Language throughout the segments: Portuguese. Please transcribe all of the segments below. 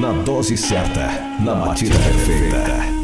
Na dose certa, na batida perfeita.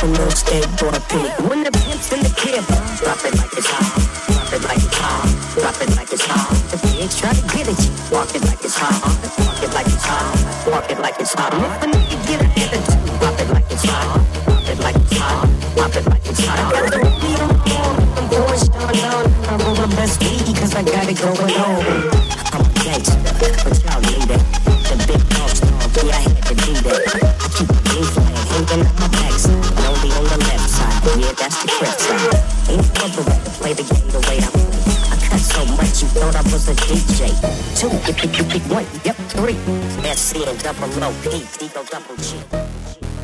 Before you fuck a little skateboard P. When the pimp's in the crib, drop it like it's hot. Drop it like it's hot. Drop it like it's hot. The pigs try to get it, walk it like it's hot. Walk it like it's hot. Walk it like it's hot. And if a nigga get drop it like it's hot. Drop it like it's hot. Drop it like it's hot. Got the beat on I'm going down, down. I roll my best weed cause I got it going on. One, yep,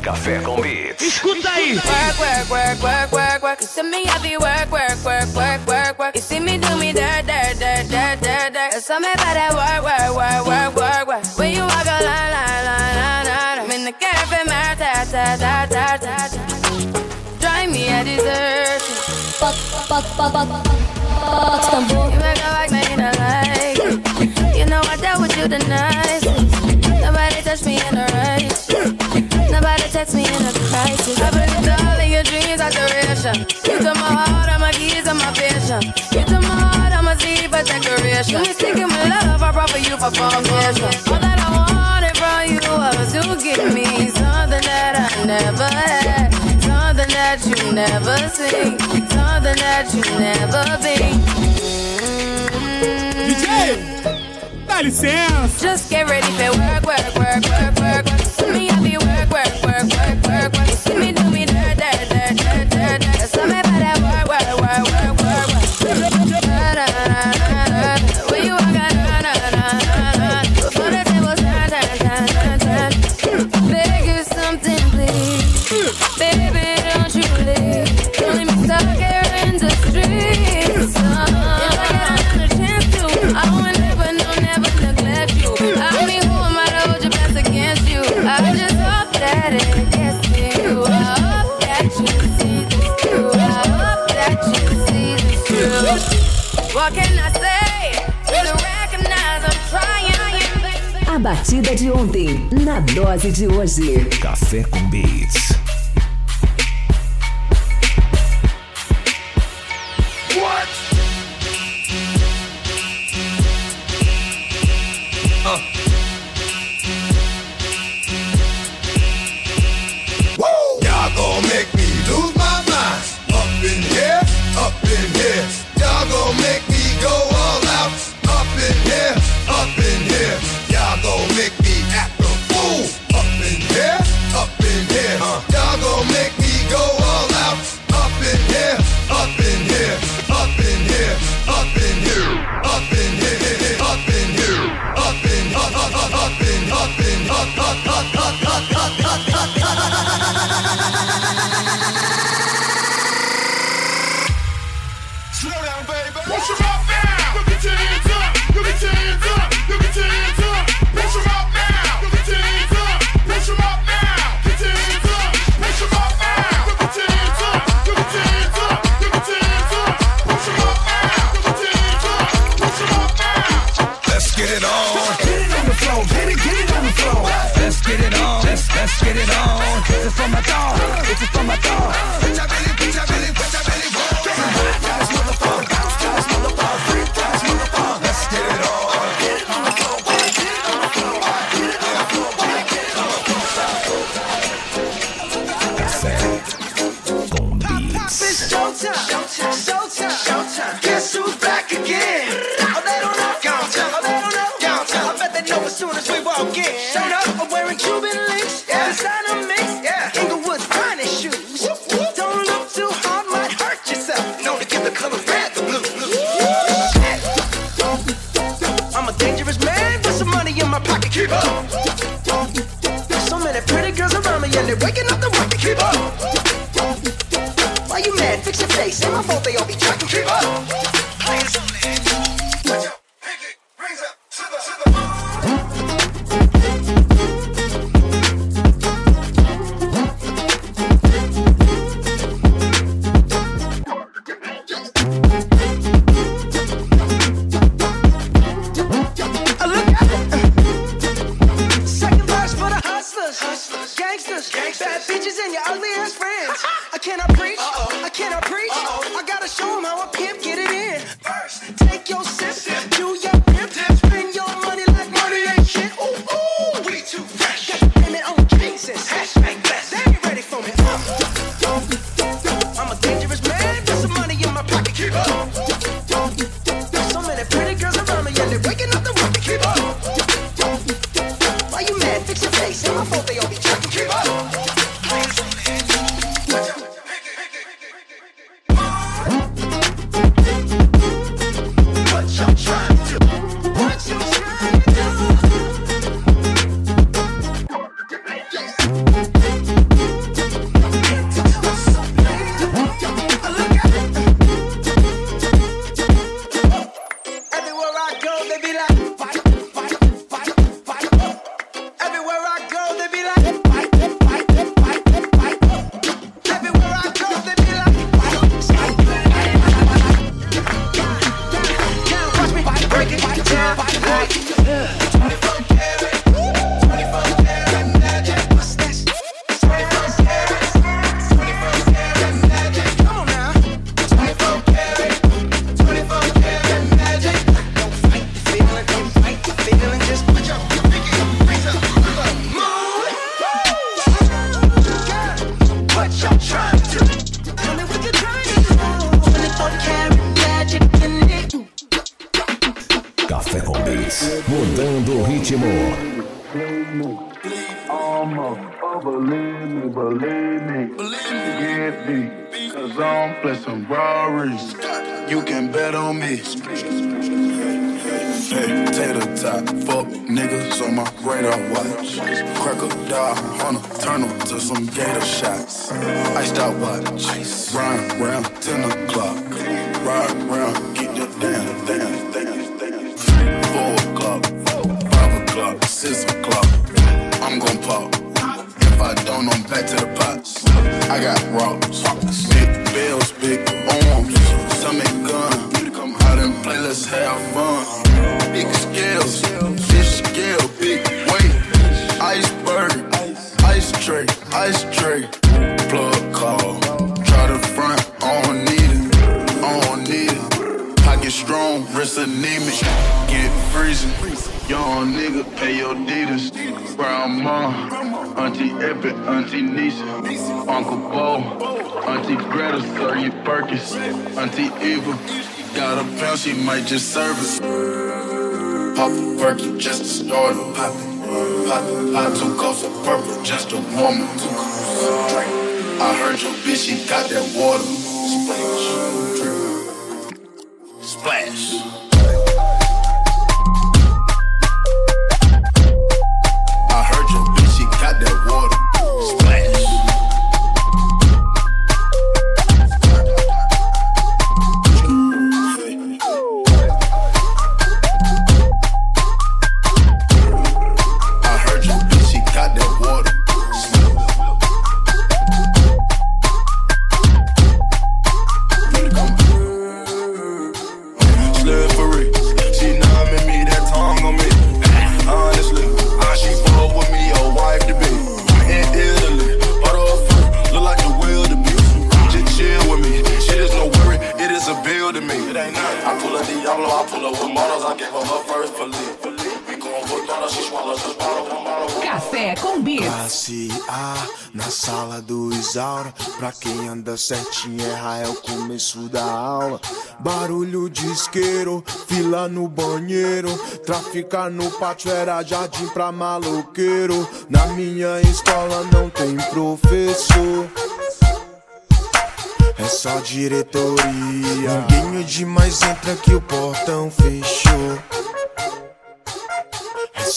Café com Beats. Escuta aí. Work, work, work, work, work, work. You see me heavy work, work, work, work, work, work. You see me do me dirt, dirt, dirt, dirt, dirt, dirt. There's something about that work, work, work, work, work, work. When you walk a line, line, line, line, line. I'm in the cafe, my da, da, da, da, da. Drive me a dessert. Fuck, fuck, fuck, fuck, fuck, fuck, fuck, fuck, fuck, fuck, fuck, fuck, fuck, fuck, fuck, fuck the nicest. Nobody touched me in a rush. Nobody text me in a crisis. I believed all of your dreams are duration. You took my heart, all my keys, and my passion. You took my heart, I'm a Z for decoration. You sticking with love, I brought for you for foundation. All that I wanted from you was to give me something that I never had. Something that you never seen. Something that you never been. DJ! Dá licença! Just get ready for work, work, work, work, work. Me work, work, work, work, work, work. Batida de ontem, na dose de hoje. Café com Beats. and they're waking up the world. you can bet on me. Hey, tater tot, fuck niggas on my radar watch. Crocodile hunter, turn them to some gator shots. Iced out watch, Ice. round 10 o'clock. Ride round, get your damn, damn, damn, damn. Four o'clock, five o'clock, six o'clock. I'm gon' pop. If I don't, I'm back to the box. I got rocks, big bells, big nigga, ayo Ditas, grandma, auntie Epic, auntie Nisha, Uncle Bo, auntie Greta, sir, Perkins, auntie Eva, got a pound, she might just serve us. Pop a Perky just to start a poppin'. Pop, pop two cups of purple just to warm up. I heard your bitch, she got that water. Café com Beats. Classe A, na sala do Isaura. Pra quem anda certinho, erra é o começo da aula. Barulho de isqueiro, fila no banheiro. Traficar no pátio era jardim pra maloqueiro. Na minha escola não tem professor. É só diretoria. Ninguém é de mais entra que o portão fechou.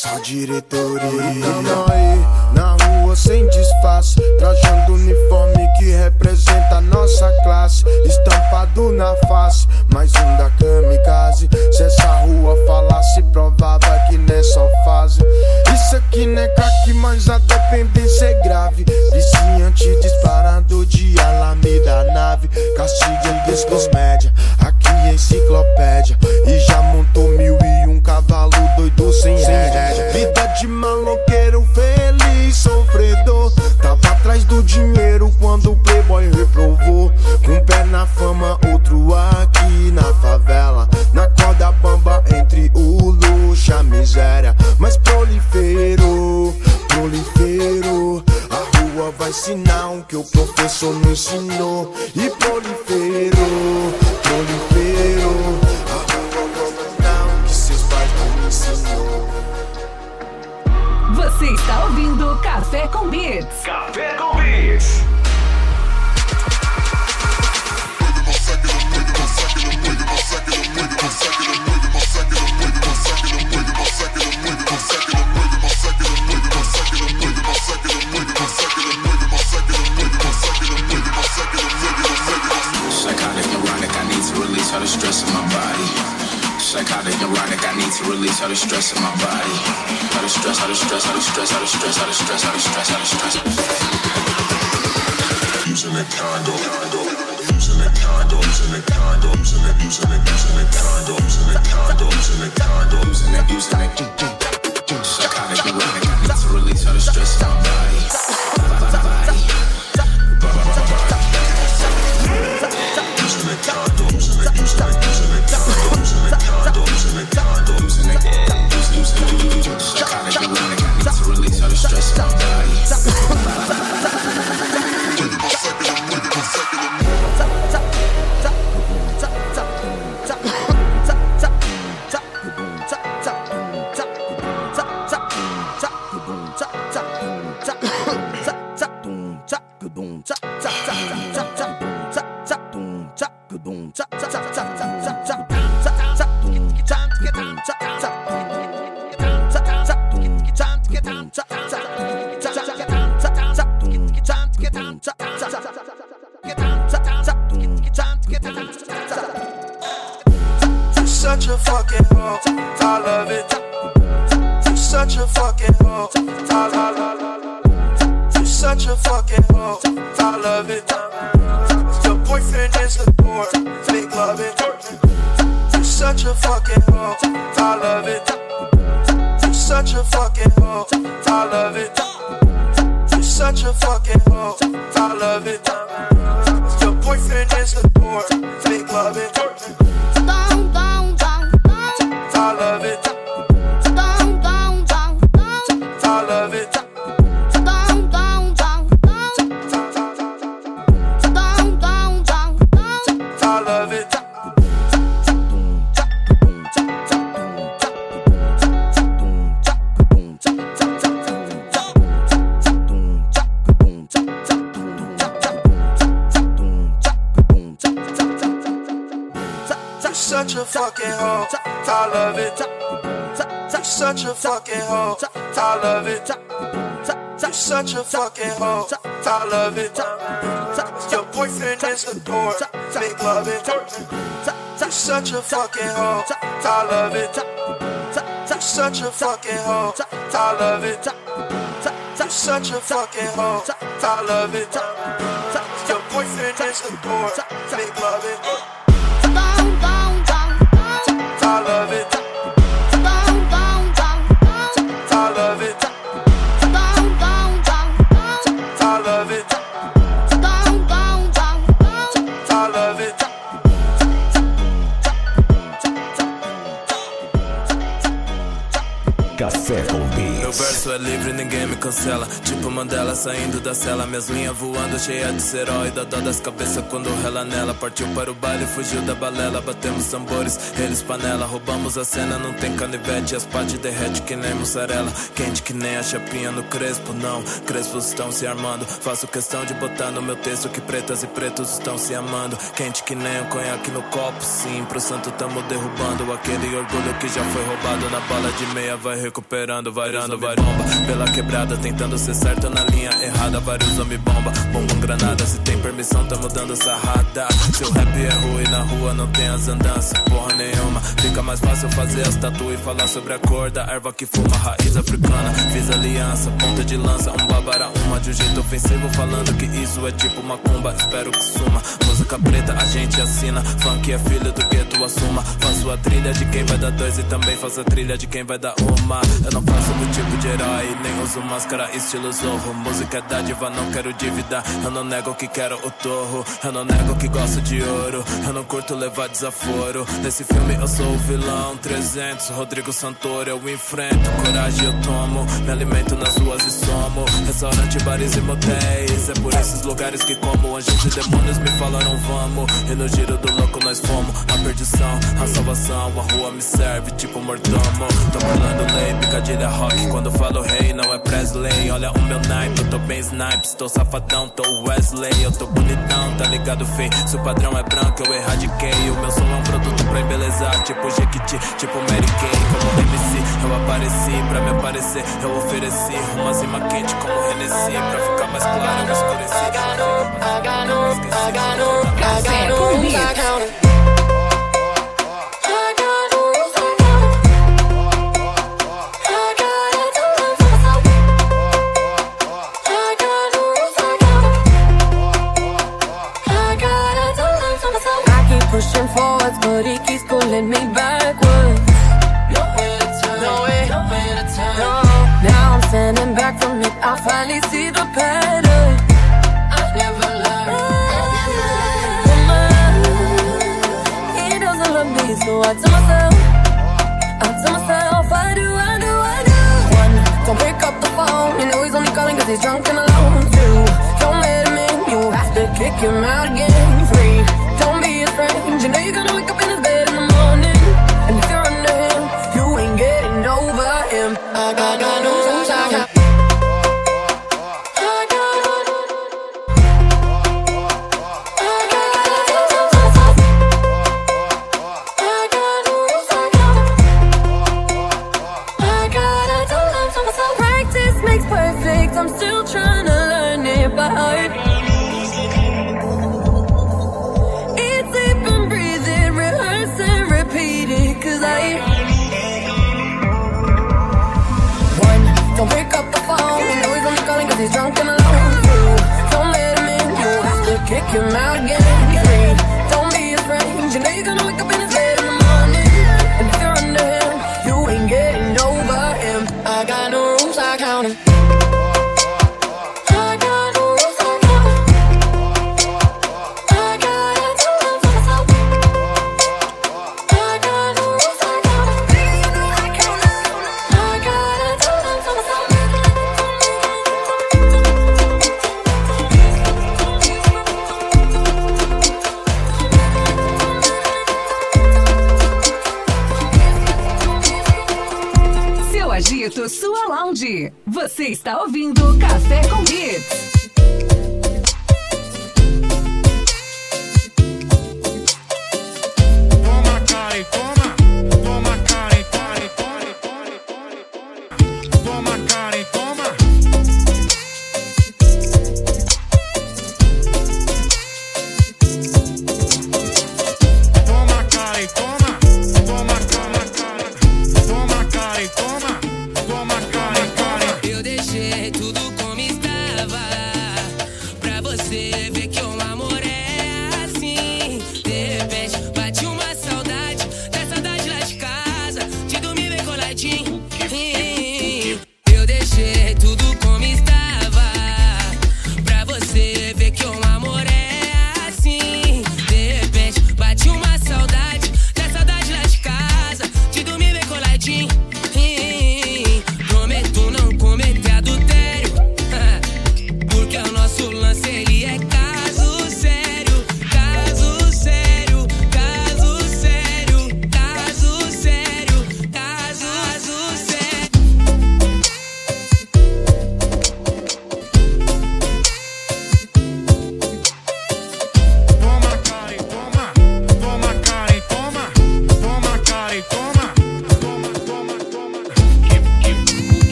É só diretoria. Tamo aí, na rua sem disfarce. Trajando uniforme que representa a nossa classe. Estampado na face, mais um da kamikaze. Se essa rua falasse, provava que nessa fase. Isso aqui não é crack, mas a dependência é grave. Viciante disparado de alameda nave. Castigo em discos média, aqui é enciclopédia. Release all the stress in my body. All the stress, all the stress, all the stress, all the stress, all the stress, all the stress, all the stress. Using a condo, using a condo, using a condo, using a using a using a condo, using a condo, using a condo, using a using a psychotic, neurotic, I need to release all the stress in my. Body. Is the poor. Such a fucking hoe. I love it. Your boyfriend is the poor. Make love it. You're such a fucking hoe. I love it. You're such a fucking hoe. I love it. You're such a fucking hoe. I love it. Your boyfriend is the poor. Make love it. I love it. Verso é livre, ninguém me cancela. Tipo Mandela saindo da cela, minhas linhas voando, cheia de serói. Da dó das cabeças quando rela nela. Partiu para o baile, fugiu da balela. Batemos tambores, eles panela. Roubamos a cena, não tem canivete. As partes derrete que nem mussarela. Quente que nem a chapinha no crespo, não. Crespos estão se armando. Faço questão de botar no meu texto que pretas e pretos estão se amando. Quente que nem o conhaque no copo, sim. Pro santo tamo derrubando aquele orgulho que já foi roubado. Na bala de meia vai recuperando, varando, vai Pela quebrada, tentando ser certo na linha errada. Vários homens bomba, bombam granada. Se tem permissão, tamo dando sarrada. Se o rap é ruim na rua, não tem as andanças, porra nenhuma. Fica mais fácil fazer as tatu e falar sobre a cor da erva que fuma, raiz africana. Fiz aliança, ponta de lança, um babara, uma de um jeito ofensivo. Falando que isso é tipo macumba, espero que suma. Música preta, a gente assina. Funk é filho do gueto, assuma. Faço a trilha de quem vai dar dois e também faço a trilha de quem vai dar uma. Eu não faço do tipo de herói, nem uso máscara, estilo zorro. Música é dádiva, não quero dívida. Eu não nego que quero o torro. Eu não nego que gosto de ouro. Eu não curto levar desaforo. Nesse filme eu sou o vilão. 300, Rodrigo Santoro, eu enfrento. Coragem eu tomo. Me alimento nas ruas e somo. Restaurante, bares e motéis. É por esses lugares que como anjos e demônios me falaram vamos. E no giro do louco nós fomos. A perdição, a salvação. A rua me serve tipo mordomo. Tô pulando lei, picadilha rock. Quando falo rei, não é Presley. Olha o meu naipe, eu tô bem snipes. Tô safadão, tô Wesley. Eu tô bonitão, tá ligado, feio. Se o padrão é branco, eu erradiquei. O meu som é um produto pra embelezar. Tipo Jequiti, tipo Mary Kay. Como MC, eu apareci pra me aparecer. Eu ofereci uma zima quente como pushing forwards, but he keeps pulling me backwards. So I tell myself, I tell myself, I do, I do, I do. One, don't pick up the phone. You know he's only he's drunk and alone. Two, don't let him in. You have to kick him out again. Three, don't be his friend. You know you're gonna wake up drunk and alone. Two, don't let him in. You have to kick him out again. Don't be friend. You know you're gonna wake up agito, sua lounge. Você está ouvindo Café com Hits. Toma, cara, e toma.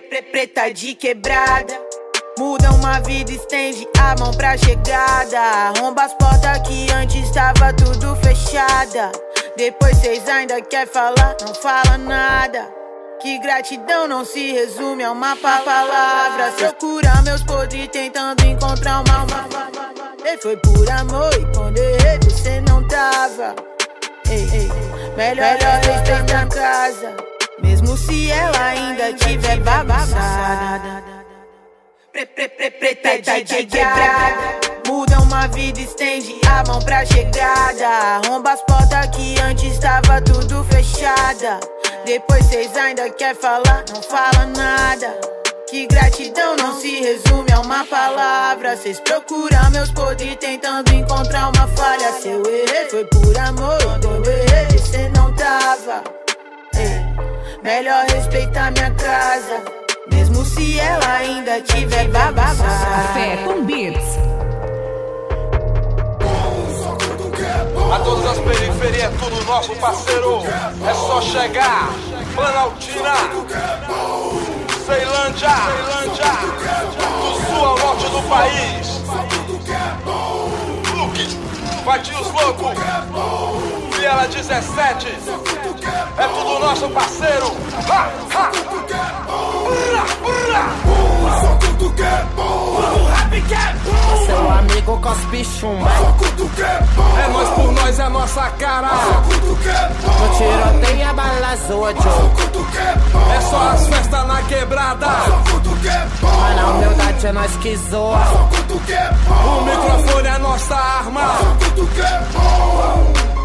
Preta de quebrada. Muda uma vida, estende a mão pra chegada. Arromba as portas que antes estava tudo fechada. Depois cês ainda quer falar, não fala nada. Que gratidão não se resume a uma pa- palavra. Procura meus podres tentando encontrar uma alma. Ei, foi por amor e quando errei você não tava. Ei, ei, melhor, melhor respeitar a casa. Mesmo se ela ainda tiver bagunçada. Pre, pre, pre, preta de quebrada. Muda uma vida, estende a mão pra chegada. Arromba as portas que antes estava tudo fechada. Depois cês ainda quer falar, não fala nada. Que gratidão não se resume a uma palavra. Cês procuram meus podres tentando encontrar uma falha. Se eu errei foi por amor, quando eu errei cê não tava. Melhor respeitar minha casa. Mesmo se ela ainda tiver bagunçada. Café com Beats. A todas as periferias, tudo nosso parceiro. É só chegar. Planaltina, Ceilândia, Ceilândia, do sul ao norte do país. Luke, bate os loucos. Viela 17, é tudo nosso parceiro. Ha, ha. Só que é bom. O rap bom. Seu amigo cospe chumba. Só é bom. É nós por nós, é nossa cara. Só bom. No tiroteio a bala zoa, Só é bom. É só as festas na quebrada. Só é bom. Mas na humildade é nós que zoa. Só bom. O microfone é nossa arma. Só bom.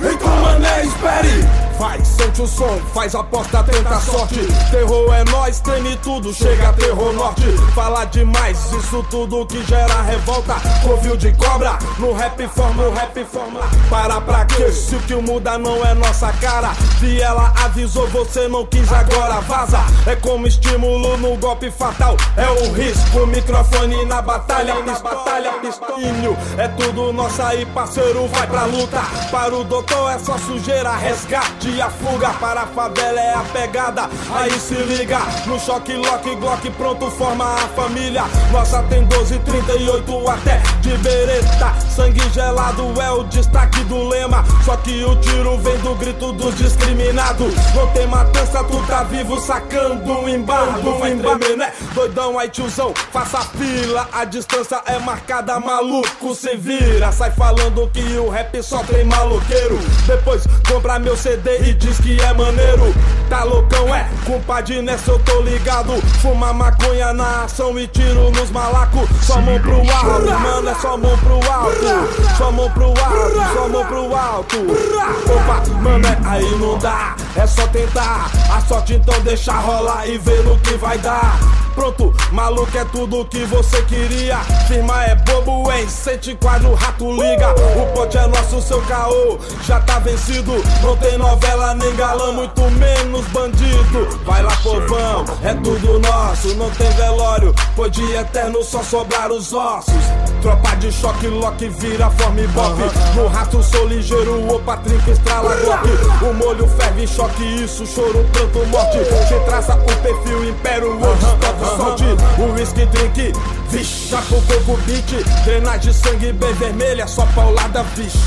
They call my name Spatty. Vai, sente o som, faz aposta, tenta sorte. Terror é nós, treme tudo, chega terror norte. Fala demais, isso tudo que gera revolta. Covil de cobra, no rap forma, o rap forma. Para pra quê? Se o que muda não é nossa cara. Se ela avisou, você não quis, agora vaza. É como estímulo no golpe fatal. É o risco, microfone na batalha, na batalha, pistolinho. É tudo nosso aí, parceiro, vai pra luta. Para o doutor é só sujeira, resgate a fuga. Para a favela é a pegada. Aí se liga, no choque, lock, glock, pronto, forma a família. Nossa tem 12, 38 até de bereta. Sangue gelado é o destaque do lema. Só que o tiro vem do grito dos discriminados. Não tem matança, tu tá vivo sacando um embargo. Vai tremer, né? Doidão, aí tiozão, faça fila. A distância é marcada, maluco, se vira. Sai falando que o rap só tem maloqueiro. Depois compra meu CD e diz que é maneiro. Tá loucão, é? Compadre, nessa eu tô ligado. Fuma maconha na ação e tiro nos malacos. Só mão pro alto, mano, é só mão pro alto. Só mão pro alto, só mão pro alto. Opa, mano, é aí não dá. É só tentar. A sorte então deixa rolar e ver no que vai dar. Pronto, maluco é tudo que você queria. Firma é bobo, hein? Sente quadro, rato liga. O pote é nosso, seu caô já tá vencido. Não tem novela nem galã, muito menos bandido. Vai lá, povão, é tudo nosso. Não tem velório, pois de eterno só sobrar os ossos. Tropa de choque, lock, vira, forma e bop. No rato sou ligeiro, opa, trinca, estrala, golpe. O molho ferve, choque, isso, choro, pranto, morte. Se traça o perfil, império, hoje, toque, O whisky drink, vixe, chapo, coco, beat. Drenagem, sangue bem vermelha, só paulada, vixe.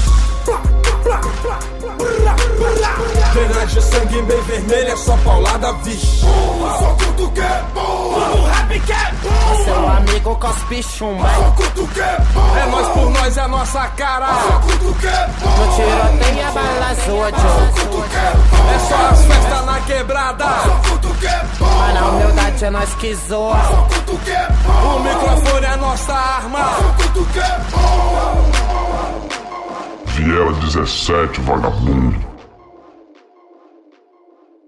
Drenagem, sangue bem vermelha, só paulada, vixe. Só tudo que é bom. O rap que é bom. Seu amigo cospe chumba. Só tudo que é bom. É nós por nós, é nossa cara. Só tudo que é bom. No tiroteio a bala zoa, Só tudo que é bom. É só as festas na quebrada. Só tudo que é bom. Mas na humildade é nós que zoa. Só tudo que é bom. O microfone é nossa arma. Só tudo que é bom. Viela 17, vagabundo.